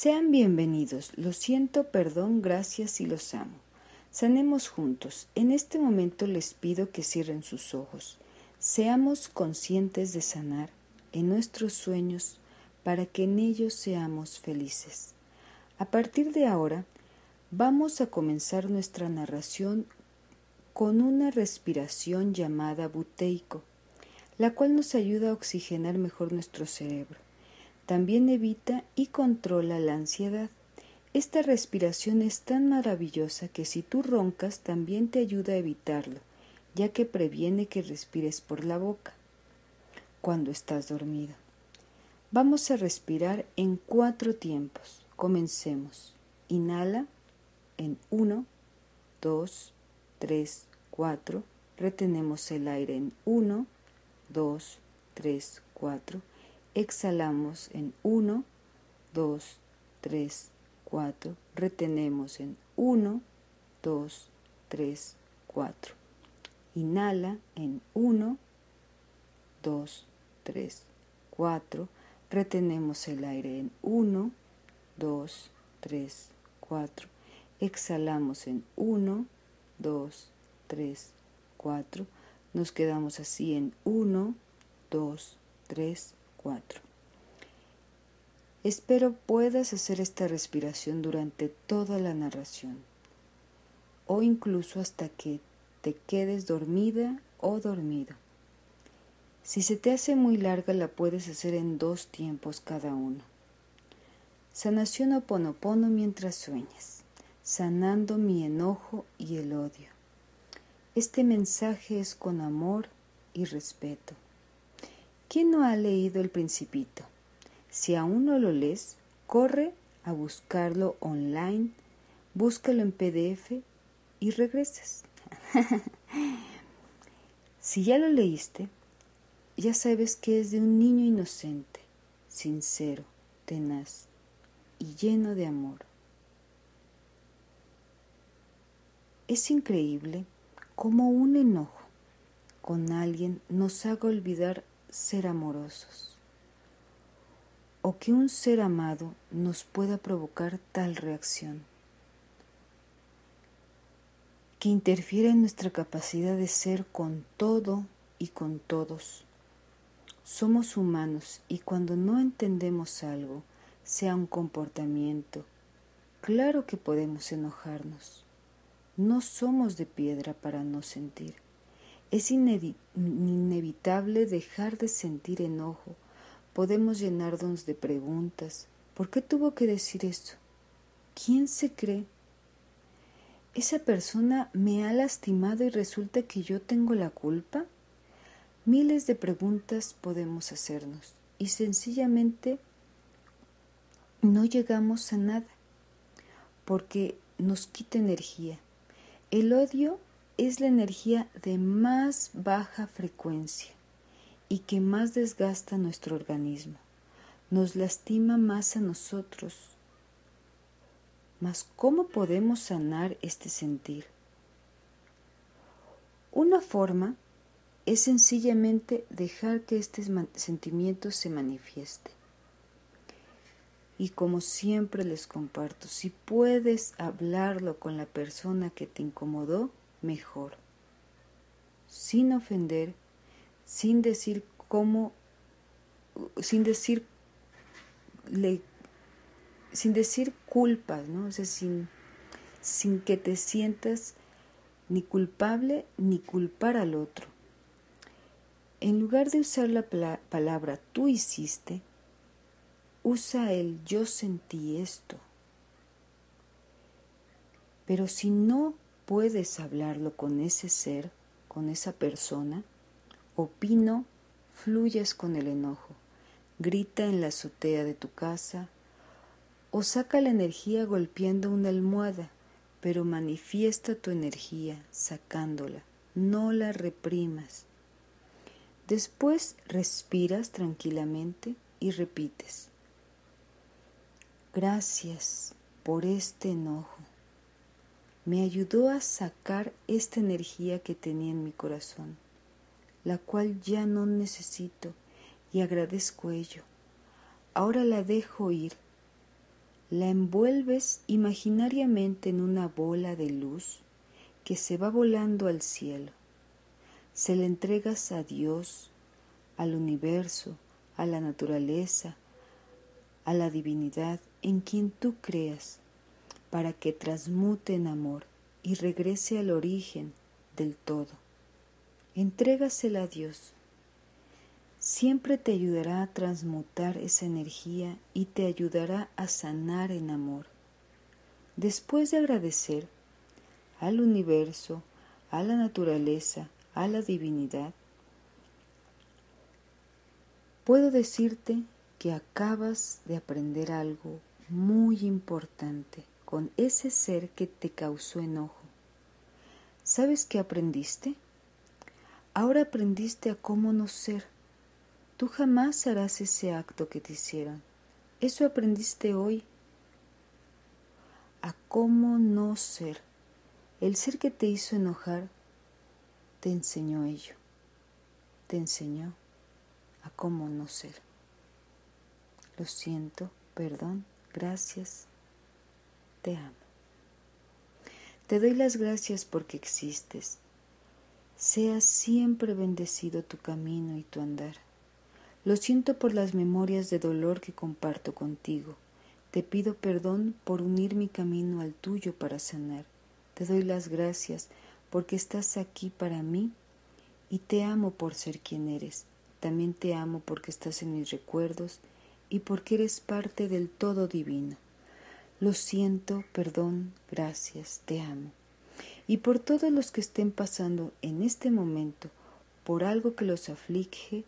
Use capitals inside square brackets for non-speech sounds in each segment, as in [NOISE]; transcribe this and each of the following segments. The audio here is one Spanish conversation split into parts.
Sean bienvenidos. Lo siento, perdón, gracias y los amo. Sanemos juntos. En este momento les pido que cierren sus ojos. Seamos conscientes de sanar en nuestros sueños para que en ellos seamos felices. A partir de ahora, vamos a comenzar nuestra narración con una respiración llamada buteico, la cual nos ayuda a oxigenar mejor nuestro cerebro. También evita y controla la ansiedad. Esta respiración es tan maravillosa que si tú roncas también te ayuda a evitarlo, ya que previene que respires por la boca cuando estás dormido. Vamos a respirar en cuatro tiempos. Comencemos. Inhala en 1, 2, 3, 4. Retenemos el aire en 1, 2, 3, 4 exhalamos en 1, 2, 3, 4, retenemos en 1, 2, 3, 4. Inhala en 1, 2, 3, 4. Retenemos el aire en 1, 2, 3, 4. Exhalamos en 1, 2, 3, 4. Nos quedamos así en 1, 2, 3, 4. Espero puedas hacer esta respiración durante toda la narración o incluso hasta que te quedes dormida o dormido. Si se te hace muy larga la puedes hacer en dos tiempos cada uno. Sanación o ponopono mientras sueñas, sanando mi enojo y el odio. Este mensaje es con amor y respeto. ¿Quién no ha leído El Principito? Si aún no lo lees, corre a buscarlo online, búscalo en PDF y regresas. [LAUGHS] si ya lo leíste, ya sabes que es de un niño inocente, sincero, tenaz y lleno de amor. Es increíble cómo un enojo con alguien nos haga olvidar ser amorosos o que un ser amado nos pueda provocar tal reacción, que interfiera en nuestra capacidad de ser con todo y con todos. Somos humanos y cuando no entendemos algo, sea un comportamiento, claro que podemos enojarnos. No somos de piedra para no sentir. Es inevitable dejar de sentir enojo. Podemos llenarnos de preguntas. ¿Por qué tuvo que decir eso? ¿Quién se cree? ¿Esa persona me ha lastimado y resulta que yo tengo la culpa? Miles de preguntas podemos hacernos y sencillamente no llegamos a nada porque nos quita energía. El odio es la energía de más baja frecuencia y que más desgasta nuestro organismo, nos lastima más a nosotros. Mas ¿cómo podemos sanar este sentir? Una forma es sencillamente dejar que este sentimiento se manifieste. Y como siempre les comparto, si puedes hablarlo con la persona que te incomodó, mejor, sin ofender, sin decir cómo, sin decir, sin decir culpas, ¿no? Sin que te sientas ni culpable ni culpar al otro. En lugar de usar la palabra tú hiciste, usa el yo sentí esto. Pero si no puedes hablarlo con ese ser, con esa persona, opino, fluyes con el enojo, grita en la azotea de tu casa, o saca la energía golpeando una almohada, pero manifiesta tu energía sacándola, no la reprimas. Después respiras tranquilamente y repites, gracias por este enojo me ayudó a sacar esta energía que tenía en mi corazón, la cual ya no necesito y agradezco ello. Ahora la dejo ir. La envuelves imaginariamente en una bola de luz que se va volando al cielo. Se la entregas a Dios, al universo, a la naturaleza, a la divinidad en quien tú creas, para que transmute en amor y regrese al origen del todo. Entrégasela a Dios. Siempre te ayudará a transmutar esa energía y te ayudará a sanar en amor. Después de agradecer al universo, a la naturaleza, a la divinidad, puedo decirte que acabas de aprender algo muy importante con ese ser que te causó enojo. ¿Sabes qué aprendiste? Ahora aprendiste a cómo no ser. Tú jamás harás ese acto que te hicieron. Eso aprendiste hoy. A cómo no ser. El ser que te hizo enojar te enseñó ello. Te enseñó a cómo no ser. Lo siento, perdón, gracias, te amo. Te doy las gracias porque existes. Sea siempre bendecido tu camino y tu andar. Lo siento por las memorias de dolor que comparto contigo. Te pido perdón por unir mi camino al tuyo para sanar. Te doy las gracias porque estás aquí para mí y te amo por ser quien eres. También te amo porque estás en mis recuerdos y porque eres parte del todo divino. Lo siento, perdón, gracias, te amo. Y por todos los que estén pasando en este momento por algo que los aflige,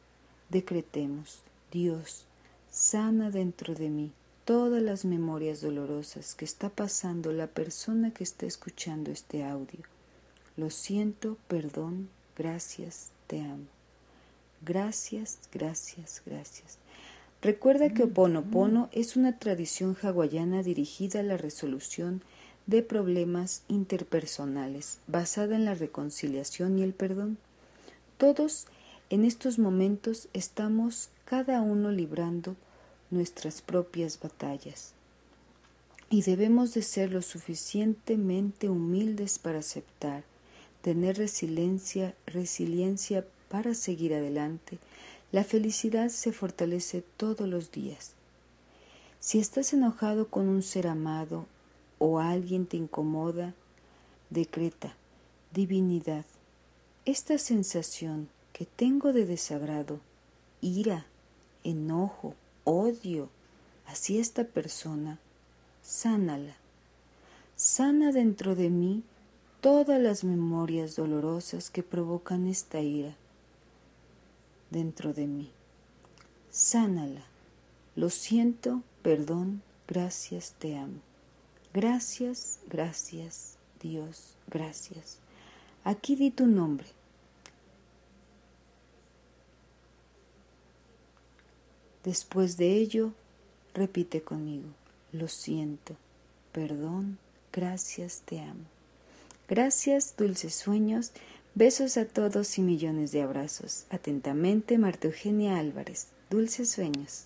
decretemos, Dios, sana dentro de mí todas las memorias dolorosas que está pasando la persona que está escuchando este audio. Lo siento, perdón, gracias, te amo. Gracias, gracias, gracias. Recuerda que Oponopono es una tradición hawaiana dirigida a la resolución de problemas interpersonales, basada en la reconciliación y el perdón. Todos en estos momentos estamos cada uno librando nuestras propias batallas y debemos de ser lo suficientemente humildes para aceptar, tener resiliencia, resiliencia para seguir adelante la felicidad se fortalece todos los días. Si estás enojado con un ser amado o alguien te incomoda, decreta, divinidad, esta sensación que tengo de desagrado, ira, enojo, odio hacia esta persona, sánala. Sana dentro de mí todas las memorias dolorosas que provocan esta ira dentro de mí. Sánala. Lo siento, perdón, gracias, te amo. Gracias, gracias, Dios, gracias. Aquí di tu nombre. Después de ello, repite conmigo, lo siento, perdón, gracias, te amo. Gracias, dulces sueños. Besos a todos y millones de abrazos. Atentamente, Marta Eugenia Álvarez. Dulces sueños.